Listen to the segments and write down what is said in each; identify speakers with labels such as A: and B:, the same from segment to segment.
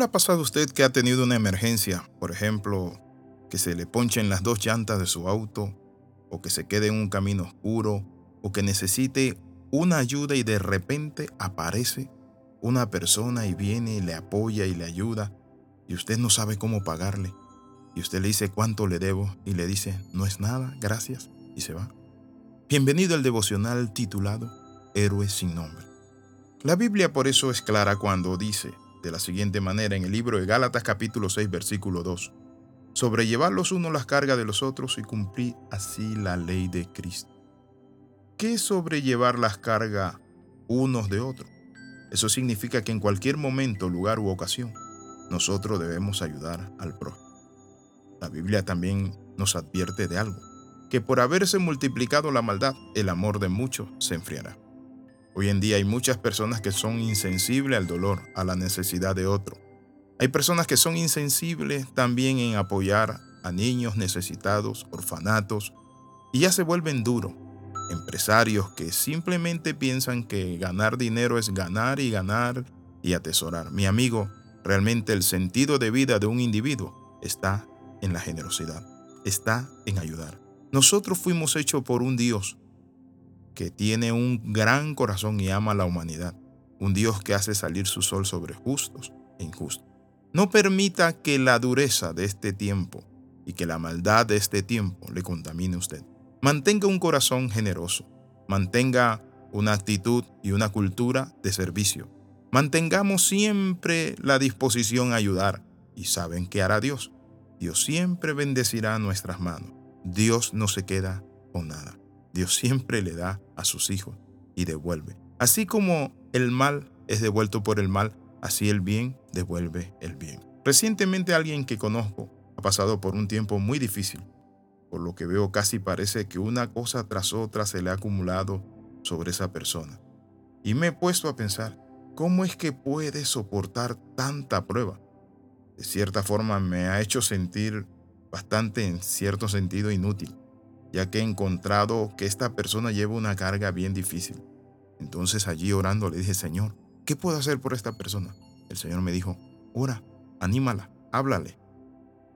A: le ha pasado a usted que ha tenido una emergencia? Por ejemplo, que se le ponchen las dos llantas de su auto, o que se quede en un camino oscuro, o que necesite una ayuda y de repente aparece una persona y viene y le apoya y le ayuda, y usted no sabe cómo pagarle. Y usted le dice cuánto le debo y le dice, no es nada, gracias, y se va. Bienvenido al devocional titulado Héroes sin nombre. La Biblia por eso es clara cuando dice de la siguiente manera en el libro de Gálatas capítulo 6 versículo 2, sobrellevar los unos las cargas de los otros y cumplir así la ley de Cristo. ¿Qué es sobrellevar las cargas unos de otros? Eso significa que en cualquier momento, lugar u ocasión, nosotros debemos ayudar al prójimo. La Biblia también nos advierte de algo, que por haberse multiplicado la maldad, el amor de muchos se enfriará. Hoy en día hay muchas personas que son insensibles al dolor, a la necesidad de otro. Hay personas que son insensibles también en apoyar a niños necesitados, orfanatos, y ya se vuelven duros. Empresarios que simplemente piensan que ganar dinero es ganar y ganar y atesorar. Mi amigo, realmente el sentido de vida de un individuo está en la generosidad, está en ayudar. Nosotros fuimos hechos por un Dios que tiene un gran corazón y ama a la humanidad, un Dios que hace salir su sol sobre justos e injustos. No permita que la dureza de este tiempo y que la maldad de este tiempo le contamine a usted. Mantenga un corazón generoso, mantenga una actitud y una cultura de servicio. Mantengamos siempre la disposición a ayudar y saben qué hará Dios. Dios siempre bendecirá nuestras manos. Dios no se queda con nada. Dios siempre le da a sus hijos y devuelve. Así como el mal es devuelto por el mal, así el bien devuelve el bien. Recientemente alguien que conozco ha pasado por un tiempo muy difícil, por lo que veo casi parece que una cosa tras otra se le ha acumulado sobre esa persona. Y me he puesto a pensar, ¿cómo es que puede soportar tanta prueba? De cierta forma me ha hecho sentir bastante en cierto sentido inútil ya que he encontrado que esta persona lleva una carga bien difícil. Entonces allí orando le dije, Señor, ¿qué puedo hacer por esta persona? El Señor me dijo, ora, anímala, háblale,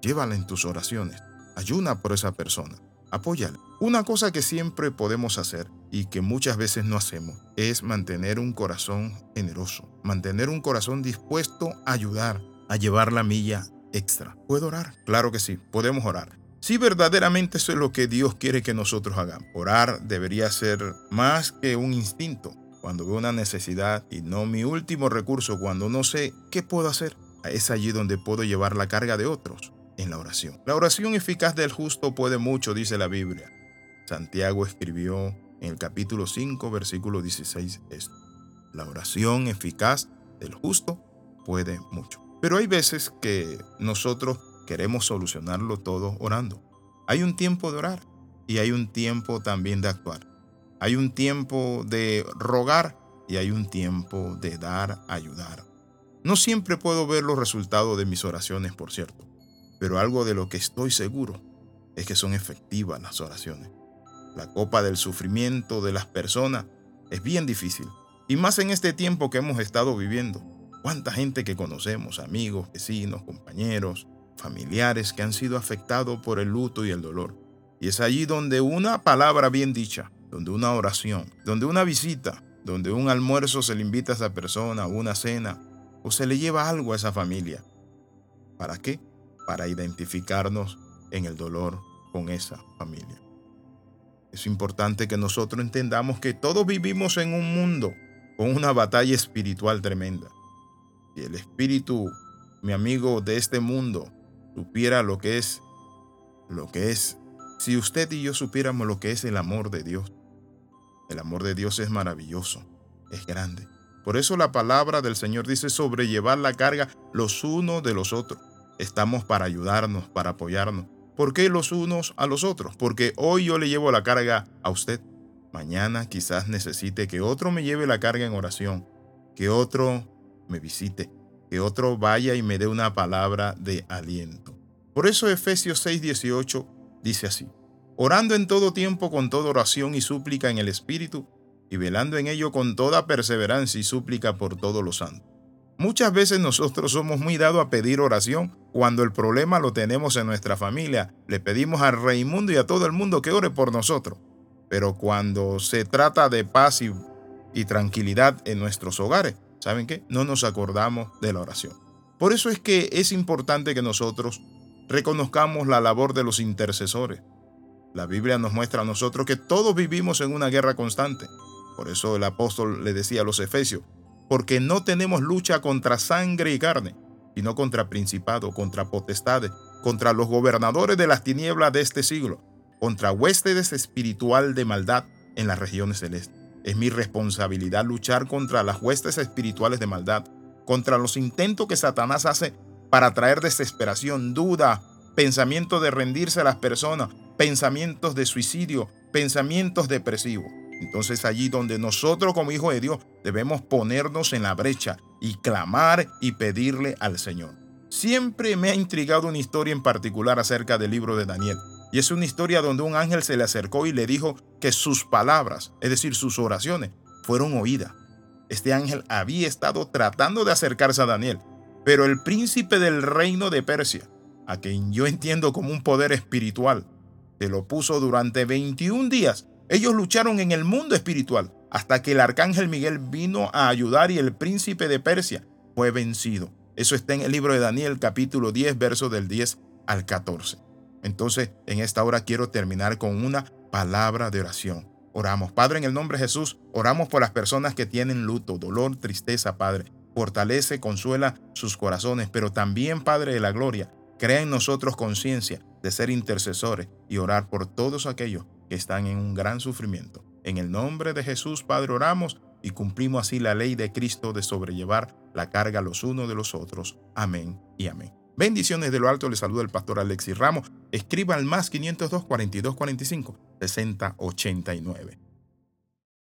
A: llévala en tus oraciones, ayuna por esa persona, apóyala. Una cosa que siempre podemos hacer y que muchas veces no hacemos es mantener un corazón generoso, mantener un corazón dispuesto a ayudar, a llevar la milla extra. ¿Puedo orar? Claro que sí, podemos orar. Si verdaderamente eso es lo que Dios quiere que nosotros hagamos. Orar debería ser más que un instinto cuando veo una necesidad y no mi último recurso cuando no sé qué puedo hacer. Es allí donde puedo llevar la carga de otros, en la oración. La oración eficaz del justo puede mucho, dice la Biblia. Santiago escribió en el capítulo 5, versículo 16 esto. La oración eficaz del justo puede mucho. Pero hay veces que nosotros queremos solucionarlo todo orando. Hay un tiempo de orar y hay un tiempo también de actuar. Hay un tiempo de rogar y hay un tiempo de dar, ayudar. No siempre puedo ver los resultados de mis oraciones, por cierto, pero algo de lo que estoy seguro es que son efectivas las oraciones. La copa del sufrimiento de las personas es bien difícil, y más en este tiempo que hemos estado viviendo. ¿Cuánta gente que conocemos, amigos, vecinos, compañeros, familiares que han sido afectados por el luto y el dolor. Y es allí donde una palabra bien dicha, donde una oración, donde una visita, donde un almuerzo se le invita a esa persona, una cena, o se le lleva algo a esa familia. ¿Para qué? Para identificarnos en el dolor con esa familia. Es importante que nosotros entendamos que todos vivimos en un mundo con una batalla espiritual tremenda. Y el espíritu, mi amigo, de este mundo supiera lo que es, lo que es, si usted y yo supiéramos lo que es el amor de Dios. El amor de Dios es maravilloso, es grande. Por eso la palabra del Señor dice sobrellevar la carga los unos de los otros. Estamos para ayudarnos, para apoyarnos. ¿Por qué los unos a los otros? Porque hoy yo le llevo la carga a usted. Mañana quizás necesite que otro me lleve la carga en oración, que otro me visite, que otro vaya y me dé una palabra de aliento. Por eso Efesios 6:18 dice así, orando en todo tiempo con toda oración y súplica en el Espíritu, y velando en ello con toda perseverancia y súplica por todos los santos. Muchas veces nosotros somos muy dados a pedir oración cuando el problema lo tenemos en nuestra familia. Le pedimos a Raimundo y a todo el mundo que ore por nosotros. Pero cuando se trata de paz y, y tranquilidad en nuestros hogares, ¿saben qué? No nos acordamos de la oración. Por eso es que es importante que nosotros reconozcamos la labor de los intercesores. La Biblia nos muestra a nosotros que todos vivimos en una guerra constante. Por eso el apóstol le decía a los efesios, porque no tenemos lucha contra sangre y carne, sino contra principados, contra potestades, contra los gobernadores de las tinieblas de este siglo, contra huéspedes espiritual de maldad en las regiones celestes. Es mi responsabilidad luchar contra las huestes espirituales de maldad, contra los intentos que Satanás hace para traer desesperación, duda, pensamiento de rendirse a las personas, pensamientos de suicidio, pensamientos depresivos. Entonces allí donde nosotros como hijos de Dios debemos ponernos en la brecha y clamar y pedirle al Señor. Siempre me ha intrigado una historia en particular acerca del libro de Daniel. Y es una historia donde un ángel se le acercó y le dijo que sus palabras, es decir, sus oraciones, fueron oídas. Este ángel había estado tratando de acercarse a Daniel, pero el príncipe del reino de Persia, a quien yo entiendo como un poder espiritual, se lo puso durante 21 días ellos lucharon en el mundo espiritual hasta que el arcángel Miguel vino a ayudar y el príncipe de Persia fue vencido. Eso está en el libro de Daniel capítulo 10, versos del 10 al 14. Entonces, en esta hora quiero terminar con una palabra de oración. Oramos, Padre, en el nombre de Jesús, oramos por las personas que tienen luto, dolor, tristeza, Padre. Fortalece, consuela sus corazones, pero también, Padre de la Gloria, crea en nosotros conciencia de ser intercesores y orar por todos aquellos que están en un gran sufrimiento. En el nombre de Jesús, Padre, oramos y cumplimos así la ley de Cristo de sobrellevar la carga los unos de los otros. Amén y amén. Bendiciones de lo alto, le saluda el pastor Alexis Ramos. Escriba al más 502 42 45 60 89.